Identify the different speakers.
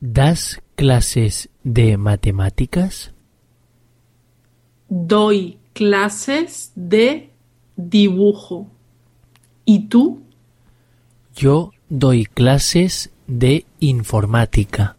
Speaker 1: ¿Das clases de matemáticas?
Speaker 2: Doy clases de dibujo. ¿Y tú?
Speaker 1: Yo doy clases de informática.